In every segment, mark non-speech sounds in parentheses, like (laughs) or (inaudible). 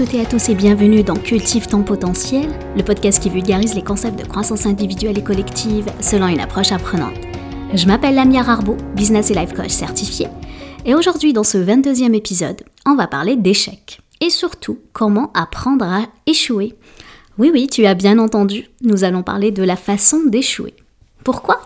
toutes et à tous et bienvenue dans Cultive ton potentiel, le podcast qui vulgarise les concepts de croissance individuelle et collective selon une approche apprenante. Je m'appelle Lamia Arbo, business et life coach certifié, et aujourd'hui dans ce 22e épisode, on va parler d'échecs et surtout comment apprendre à échouer. Oui oui, tu as bien entendu, nous allons parler de la façon d'échouer. Pourquoi?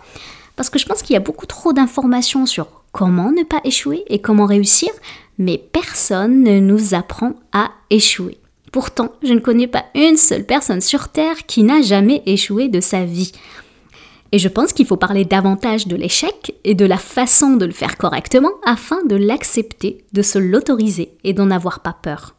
Parce que je pense qu'il y a beaucoup trop d'informations sur comment ne pas échouer et comment réussir, mais personne ne nous apprend à échouer. Pourtant, je ne connais pas une seule personne sur Terre qui n'a jamais échoué de sa vie. Et je pense qu'il faut parler davantage de l'échec et de la façon de le faire correctement afin de l'accepter, de se l'autoriser et d'en avoir pas peur.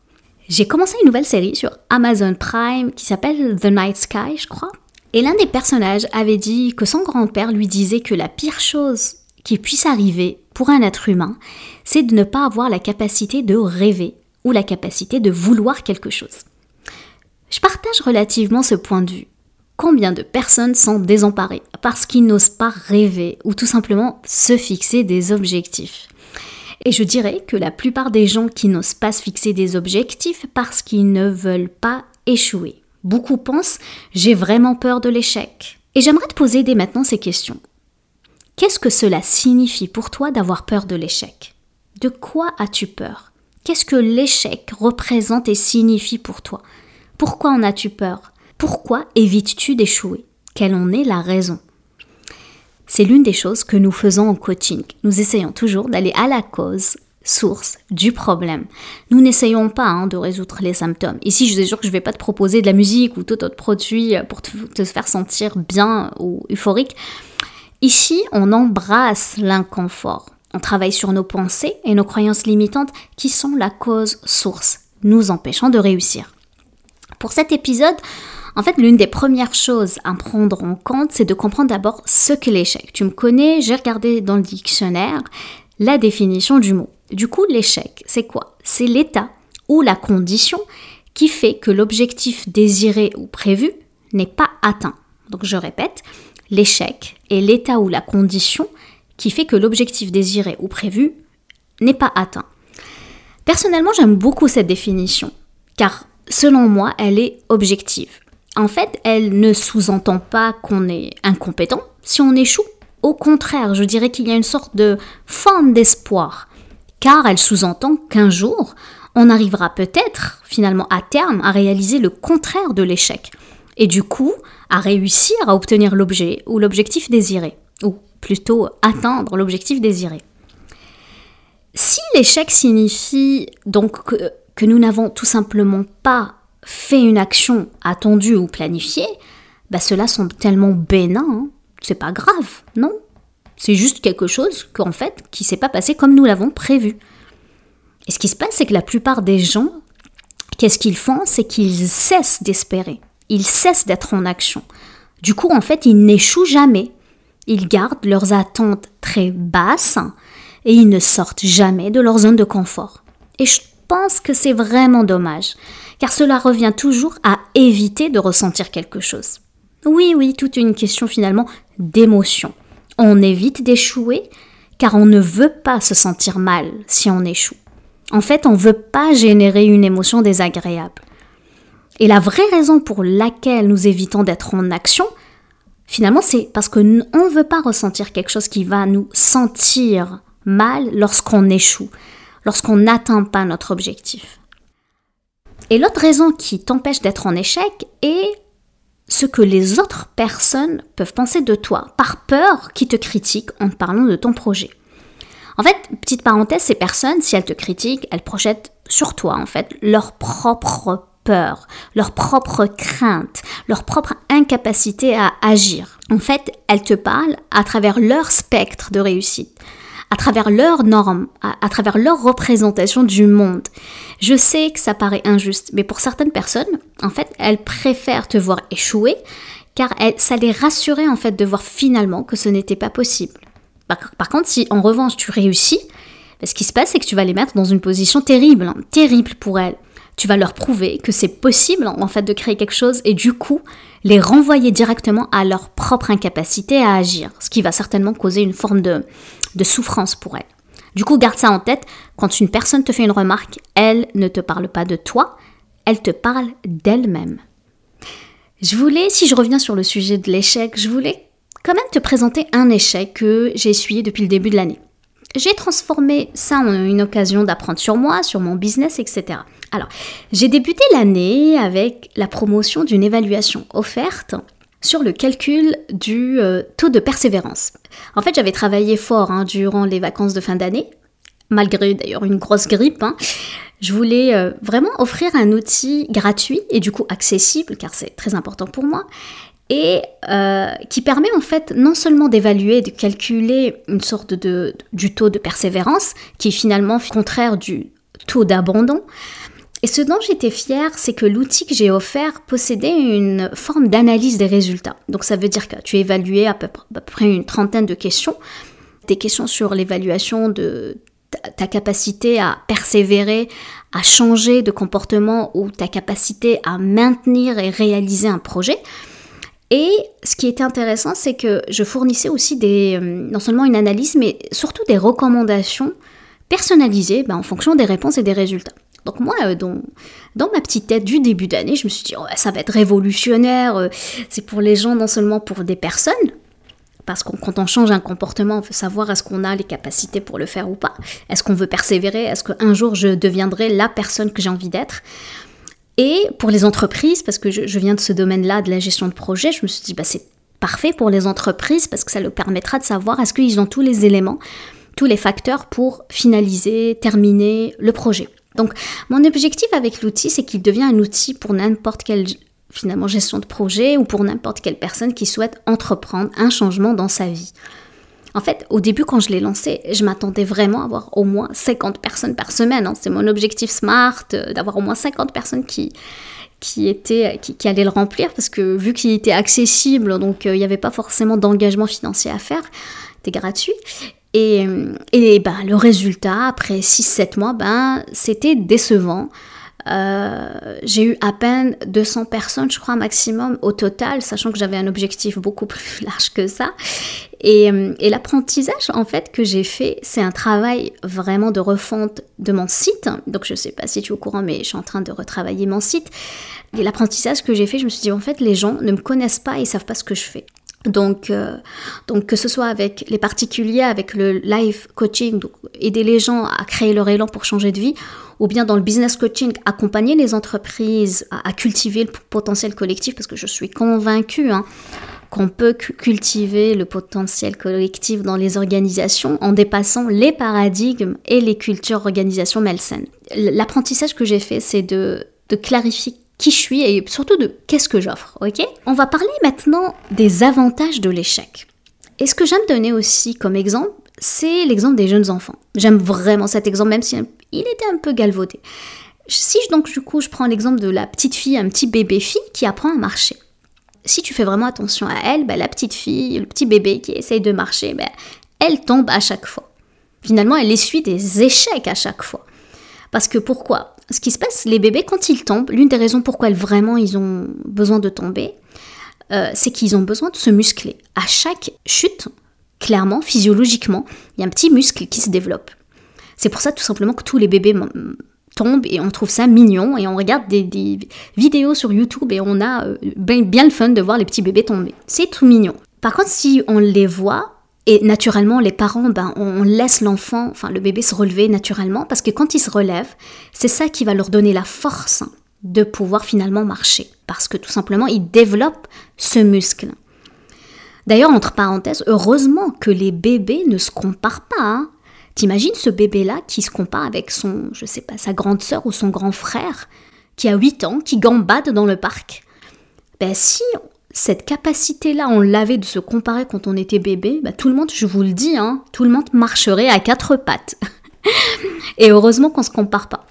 J'ai commencé une nouvelle série sur Amazon Prime qui s'appelle The Night Sky, je crois. Et l'un des personnages avait dit que son grand-père lui disait que la pire chose qui puisse arriver pour un être humain, c'est de ne pas avoir la capacité de rêver ou la capacité de vouloir quelque chose. Je partage relativement ce point de vue. Combien de personnes sont désemparées parce qu'ils n'osent pas rêver ou tout simplement se fixer des objectifs? Et je dirais que la plupart des gens qui n'osent pas se fixer des objectifs parce qu'ils ne veulent pas échouer. Beaucoup pensent j'ai vraiment peur de l'échec. Et j'aimerais te poser dès maintenant ces questions. Qu'est-ce que cela signifie pour toi d'avoir peur de l'échec? De quoi as-tu peur? Qu'est-ce que l'échec représente et signifie pour toi? Pourquoi en as-tu peur? Pourquoi évites-tu d'échouer? Quelle en est la raison? C'est l'une des choses que nous faisons en coaching. Nous essayons toujours d'aller à la cause, source du problème. Nous n'essayons pas hein, de résoudre les symptômes. Ici, je suis sûr que je ne vais pas te proposer de la musique ou tout autre produit pour te, te faire sentir bien ou euphorique. Ici, on embrasse l'inconfort. On travaille sur nos pensées et nos croyances limitantes qui sont la cause source, nous empêchant de réussir. Pour cet épisode, en fait, l'une des premières choses à prendre en compte, c'est de comprendre d'abord ce qu'est l'échec. Tu me connais, j'ai regardé dans le dictionnaire la définition du mot. Du coup, l'échec, c'est quoi? C'est l'état ou la condition qui fait que l'objectif désiré ou prévu n'est pas atteint. Donc je répète, l'échec est l'état ou la condition qui fait que l'objectif désiré ou prévu n'est pas atteint. Personnellement, j'aime beaucoup cette définition, car selon moi, elle est objective. En fait, elle ne sous-entend pas qu'on est incompétent si on échoue. Au contraire, je dirais qu'il y a une sorte de forme d'espoir, car elle sous-entend qu'un jour, on arrivera peut-être, finalement à terme, à réaliser le contraire de l'échec et du coup à réussir à obtenir l'objet ou l'objectif désiré, ou plutôt atteindre l'objectif désiré. Si l'échec signifie donc que, nous n'avons tout simplement pas fait une action attendue ou planifiée, bah cela semble tellement bénin, hein. c'est pas grave, non? C'est juste quelque chose qu'en fait qui s'est pas passé comme nous l'avons prévu. Et ce qui se passe, c'est que la plupart des gens, qu'est-ce qu'ils font? C'est qu'ils cessent d'espérer ils cessent d'être en action. Du coup, en fait, ils n'échouent jamais. Ils gardent leurs attentes très basses et ils ne sortent jamais de leur zone de confort. Et je pense que c'est vraiment dommage, car cela revient toujours à éviter de ressentir quelque chose. Oui, oui, toute une question finalement d'émotion. On évite d'échouer car on ne veut pas se sentir mal si on échoue. En fait, on ne veut pas générer une émotion désagréable. Et la vraie raison pour laquelle nous évitons d'être en action, finalement, c'est parce qu'on ne veut pas ressentir quelque chose qui va nous sentir mal lorsqu'on échoue, lorsqu'on n'atteint pas notre objectif. Et l'autre raison qui t'empêche d'être en échec est ce que les autres personnes peuvent penser de toi, par peur qu'ils te critiquent en te parlant de ton projet. En fait, petite parenthèse, ces personnes, si elles te critiquent, elles projettent sur toi, en fait, leur propre leur propre crainte, leur propre incapacité à agir. En fait, elles te parlent à travers leur spectre de réussite à travers leurs normes, à, travers leur représentation du monde. Je sais que ça paraît injuste, mais pour certaines personnes, en fait, elles préfèrent te voir échouer, car ça les rassurait en fait de voir finalement que ce n'était pas possible. Par, contre, si en revanche tu réussis, ce qui se passe, c'est que tu vas les mettre dans une position terrible, terrible pour elles tu vas leur prouver que c'est possible en fait de créer quelque chose et du coup les renvoyer directement à leur propre incapacité à agir, ce qui va certainement causer une forme de, souffrance pour elles. Du coup, garde ça en tête, quand une personne te fait une remarque, elle ne te parle pas de toi, elle te parle d'elle-même. Je voulais, si je reviens sur le sujet de l'échec, je voulais quand même te présenter un échec que j'ai essuyé depuis le début de l'année. J'ai transformé ça en une occasion d'apprendre sur moi, sur mon business, etc. Alors, j'ai débuté l'année avec la promotion d'une évaluation offerte sur le calcul du euh, taux de persévérance. En fait, j'avais travaillé fort hein, durant les vacances de fin d'année, malgré d'ailleurs une grosse grippe. Hein. Je voulais euh, vraiment offrir un outil gratuit et du coup accessible, car c'est très important pour moi, et euh, qui permet en fait non seulement d'évaluer, de calculer une sorte de, du taux de persévérance, qui est finalement contraire du taux d'abandon. Et ce dont j'étais fière, c'est que l'outil que j'ai offert possédait une forme d'analyse des résultats. Donc ça veut dire que tu évaluais à peu près une trentaine de questions, des questions sur l'évaluation de ta capacité à persévérer, à changer de comportement ou ta capacité à maintenir et réaliser un projet. Et ce qui était intéressant, c'est que je fournissais aussi des, euh, non seulement une analyse, mais surtout des recommandations personnalisées ben, en fonction des réponses et des résultats. Donc moi, euh, dans, ma petite tête du début d'année, je me suis dit, oh, ça va être révolutionnaire, euh, c'est pour les gens, non seulement pour des personnes, parce que quand on change un comportement, on veut savoir est-ce qu'on a les capacités pour le faire ou pas. Est-ce qu'on veut persévérer? Est-ce qu'un jour je deviendrai la personne que j'ai envie d'être? Et pour les entreprises, parce que je, viens de ce domaine-là, de la gestion de projet, je me suis dit, bah, c'est parfait pour les entreprises parce que ça leur permettra de savoir est-ce qu'ils ont tous les éléments, tous les facteurs pour finaliser, terminer le projet. Donc, mon objectif avec l'outil, c'est qu'il devient un outil pour n'importe quelle finalement gestion de projet ou pour n'importe quelle personne qui souhaite entreprendre un changement dans sa vie. En fait, au début, quand je l'ai lancé, je m'attendais vraiment à avoir au moins 50 personnes par semaine. Hein. C'est mon objectif SMART, euh, d'avoir au moins 50 personnes qui, qui, étaient, qui, allaient le remplir, parce que vu qu'il était accessible, donc euh, il n'y avait pas forcément d'engagement financier à faire, c'était gratuit. Et, et ben, le résultat, après 6-7 mois, ben, c'était décevant. Euh, j'ai eu à peine 200 personnes, je crois, maximum au total, sachant que j'avais un objectif beaucoup (laughs) plus large que ça. Et, euh, et l'apprentissage, en fait, que j'ai fait, c'est un travail vraiment de refonte de mon site. Donc, je sais pas si tu es au courant, mais je suis en train de retravailler mon site. Et l'apprentissage que j'ai fait, je me suis dit, en fait, les gens ne me connaissent pas et savent pas ce que je fais. Donc, euh, donc que ce soit avec les particuliers, avec le live coaching, donc aider les gens à créer leur élan pour changer de vie, ou bien dans le business coaching, accompagner les entreprises à, cultiver le potentiel collectif, parce que je suis convaincue hein, qu'on peut cultiver le potentiel collectif dans les organisations en dépassant les paradigmes et les cultures organisation malsaines. L'apprentissage que j'ai fait, c'est de, clarifier qui je suis et surtout de qu'est-ce que j'offre, ok? On va parler maintenant des avantages de l'échec. Et ce que j'aime donner aussi comme exemple, c'est l'exemple des jeunes enfants. J'aime vraiment cet exemple, même si il était un peu galvaudé. Si donc du coup je prends l'exemple de la petite fille, un petit bébé fille qui apprend à marcher. Si tu fais vraiment attention à elle, ben, la petite fille, le petit bébé qui essaye de marcher, ben, elle tombe à chaque fois. Finalement, elle essuie des échecs à chaque fois. Parce que pourquoi? Ce qui se passe, les bébés, quand ils tombent, l'une des raisons pourquoi vraiment ils ont besoin de tomber, euh, c'est qu'ils ont besoin de se muscler. À chaque chute, clairement, physiologiquement, il y a un petit muscle qui se développe. C'est pour ça tout simplement que tous les bébés tombent et on trouve ça mignon et on regarde des, vidéos sur YouTube et on a euh, bien, le fun de voir les petits bébés tomber. C'est tout mignon. Par contre, si on les voit, et naturellement, les parents, ben, on laisse l'enfant, enfin le bébé se relever naturellement, parce que quand il se relève, c'est ça qui va leur donner la force de pouvoir finalement marcher, parce que tout simplement, il développe ce muscle. D'ailleurs, entre parenthèses, heureusement que les bébés ne se comparent pas. Hein. T'imagines ce bébé-là qui se compare avec son, je sais pas, sa grande sœur ou son grand frère, qui a 8 ans, qui gambade dans le parc? Ben si cette capacité-là, on l'avait de se comparer quand on était bébé, ben tout le monde, je vous le dis, hein, tout le monde marcherait à quatre pattes. (laughs) Et heureusement qu'on se compare pas.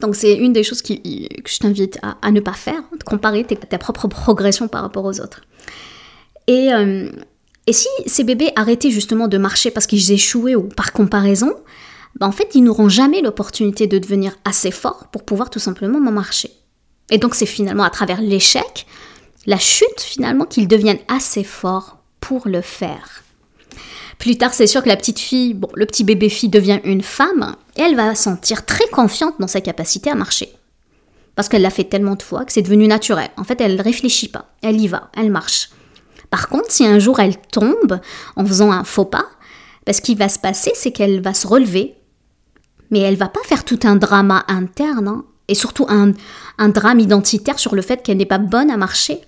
Donc c'est une des choses que je t'invite à, ne pas faire, de comparer ta propre progression par rapport aux autres. Et, euh, et si ces bébés arrêtaient justement de marcher parce qu'ils échouaient ou par comparaison, ben en fait, ils n'auront jamais l'opportunité de devenir assez forts pour pouvoir tout simplement marcher. Et donc c'est finalement à travers l'échec, la chute finalement, qu'ils deviennent assez forts pour le faire. Plus tard, c'est sûr que la petite fille, bon, le petit bébé fille devient une femme, et elle va se sentir très confiante dans sa capacité à marcher. parce qu'elle l'a fait tellement de fois que c'est devenu naturel. En fait, elle ne réfléchit pas, elle y va, elle marche. Par contre, si un jour elle tombe en faisant un faux pas, ben, ce qui va se passer, c'est qu'elle va se relever, mais elle va pas faire tout un drama interne, hein, et surtout un, un drame identitaire sur le fait qu'elle n'est pas bonne à marcher.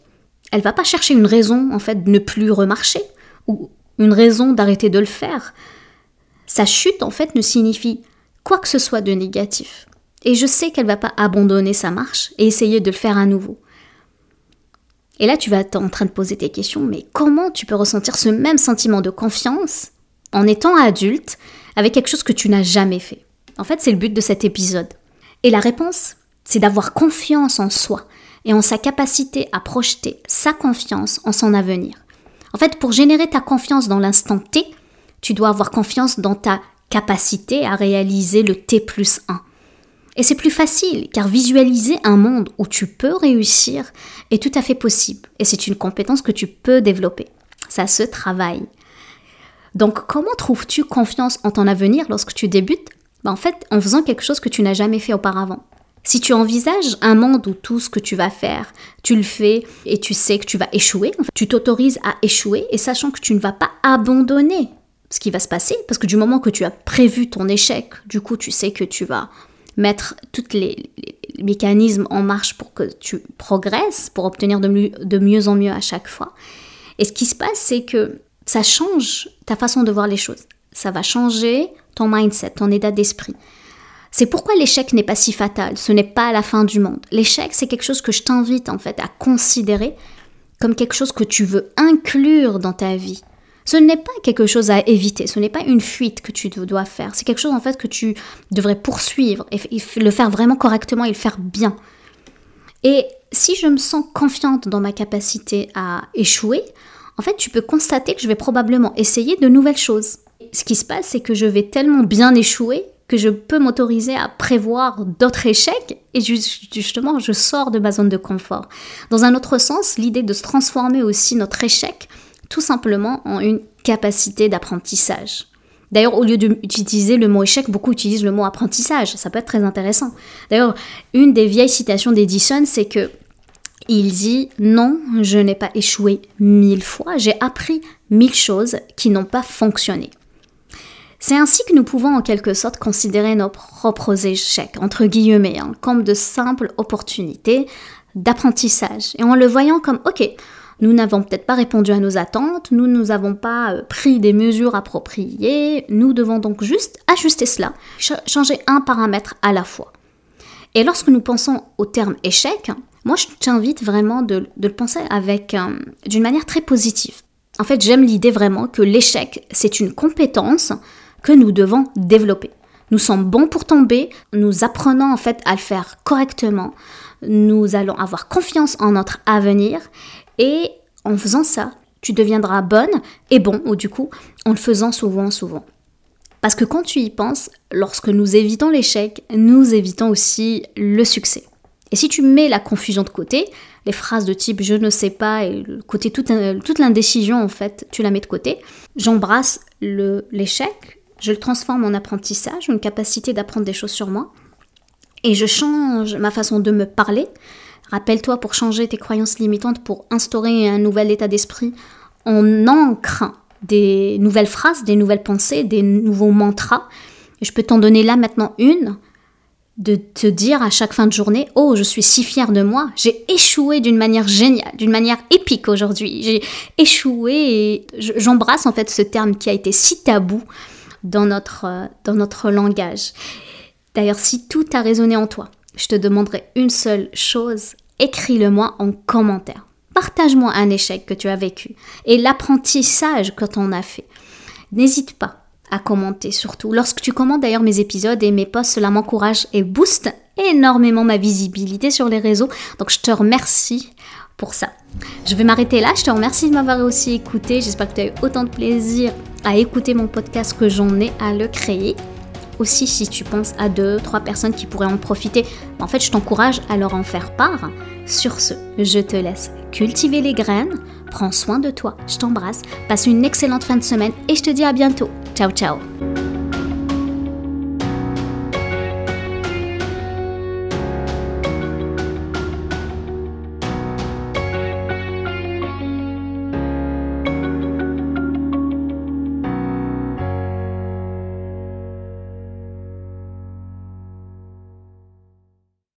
Elle va pas chercher une raison, en fait, de ne plus remarcher, ou une raison d'arrêter de le faire. Sa chute, en fait, ne signifie quoi que ce soit de négatif. Et je sais qu'elle va pas abandonner sa marche et essayer de le faire à nouveau. Et là, tu vas être en train de poser tes questions, mais comment tu peux ressentir ce même sentiment de confiance en étant adulte avec quelque chose que tu n'as jamais fait? En fait, c'est le but de cet épisode. Et la réponse, c'est d'avoir confiance en soi et en sa capacité à projeter sa confiance en son avenir. En fait, pour générer ta confiance dans l'instant T, tu dois avoir confiance dans ta capacité à réaliser le T plus 1. Et c'est plus facile, car visualiser un monde où tu peux réussir est tout à fait possible. Et c'est une compétence que tu peux développer. Ça se travaille. Donc comment trouves-tu confiance en ton avenir lorsque tu débutes? Ben, En fait, en faisant quelque chose que tu n'as jamais fait auparavant. Si tu envisages un monde où tout ce que tu vas faire, tu le fais et tu sais que tu vas échouer, tu t'autorises à échouer et sachant que tu ne vas pas abandonner ce qui va se passer, parce que du moment que tu as prévu ton échec, du coup tu sais que tu vas mettre tous les, mécanismes en marche pour que tu progresses, pour obtenir de mieux, de mieux en mieux à chaque fois. Et ce qui se passe, c'est que ça change ta façon de voir les choses. Ça va changer ton mindset, ton état d'esprit. C'est pourquoi l'échec n'est pas si fatal, ce n'est pas la fin du monde. L'échec, c'est quelque chose que je t'invite en fait à considérer comme quelque chose que tu veux inclure dans ta vie. Ce n'est pas quelque chose à éviter, ce n'est pas une fuite que tu dois faire, c'est quelque chose en fait que tu devrais poursuivre et le faire vraiment correctement et le faire bien. Et si je me sens confiante dans ma capacité à échouer, en fait, tu peux constater que je vais probablement essayer de nouvelles choses. Ce qui se passe, c'est que je vais tellement bien échouer que je peux m'autoriser à prévoir d'autres échecs et justement, je sors de ma zone de confort. Dans un autre sens, l'idée de se transformer aussi notre échec tout simplement en une capacité d'apprentissage. D'ailleurs, au lieu d'utiliser le mot échec, beaucoup utilisent le mot apprentissage. Ça peut être très intéressant. D'ailleurs, une des vieilles citations d'Edison, c'est que il dit non, je n'ai pas échoué mille fois, j'ai appris mille choses qui n'ont pas fonctionné. C'est ainsi que nous pouvons en quelque sorte considérer nos propres échecs, entre guillemets, comme de simples opportunités d'apprentissage. Et en le voyant comme, ok, nous n'avons peut-être pas répondu à nos attentes, nous nous avons pas euh, pris des mesures appropriées, nous devons donc juste ajuster cela, changer un paramètre à la fois. Et lorsque nous pensons au terme échec, moi je t'invite vraiment de, le penser avec euh, d'une manière très positive. En fait, j'aime l'idée vraiment que l'échec, c'est une compétence que nous devons développer. Nous sommes bons pour tomber, nous apprenons en fait à le faire correctement, nous allons avoir confiance en notre avenir et en faisant ça, tu deviendras bonne et bon, ou du coup, en le faisant souvent, souvent. Parce que quand tu y penses, lorsque nous évitons l'échec, nous évitons aussi le succès. Et si tu mets la confusion de côté, les phrases de type je ne sais pas et côté toute, toute l'indécision en fait, tu la mets de côté, j'embrasse l'échec, je le transforme en apprentissage, une capacité d'apprendre des choses sur moi, et je change ma façon de me parler, Rappelle-toi, pour changer tes croyances limitantes, pour instaurer un nouvel état d'esprit, on ancre des nouvelles phrases, des nouvelles pensées, des nouveaux mantras. Je peux t'en donner là maintenant une, de te dire à chaque fin de journée, oh, je suis si fière de moi, j'ai échoué d'une manière géniale, d'une manière épique aujourd'hui. J'ai échoué et j'embrasse en fait ce terme qui a été si tabou dans notre, euh, dans notre langage. D'ailleurs, si tout a résonné en toi, je te demanderai une seule chose, écris-le-moi en commentaire. Partage-moi un échec que tu as vécu et l'apprentissage que tu en as fait. N'hésite pas à commenter surtout. Lorsque tu commentes d'ailleurs mes épisodes et mes posts, cela m'encourage et booste énormément ma visibilité sur les réseaux. Donc je te remercie pour ça. Je vais m'arrêter là. Je te remercie de m'avoir aussi écouté. J'espère que tu as eu autant de plaisir à écouter mon podcast que j'en ai à le créer aussi si tu penses à deux, trois personnes qui pourraient en profiter, en fait, je t'encourage à leur en faire part. Sur ce, je te laisse cultiver les graines, prends soin de toi, je t'embrasse, passe une excellente fin de semaine et je te dis à bientôt. Ciao ciao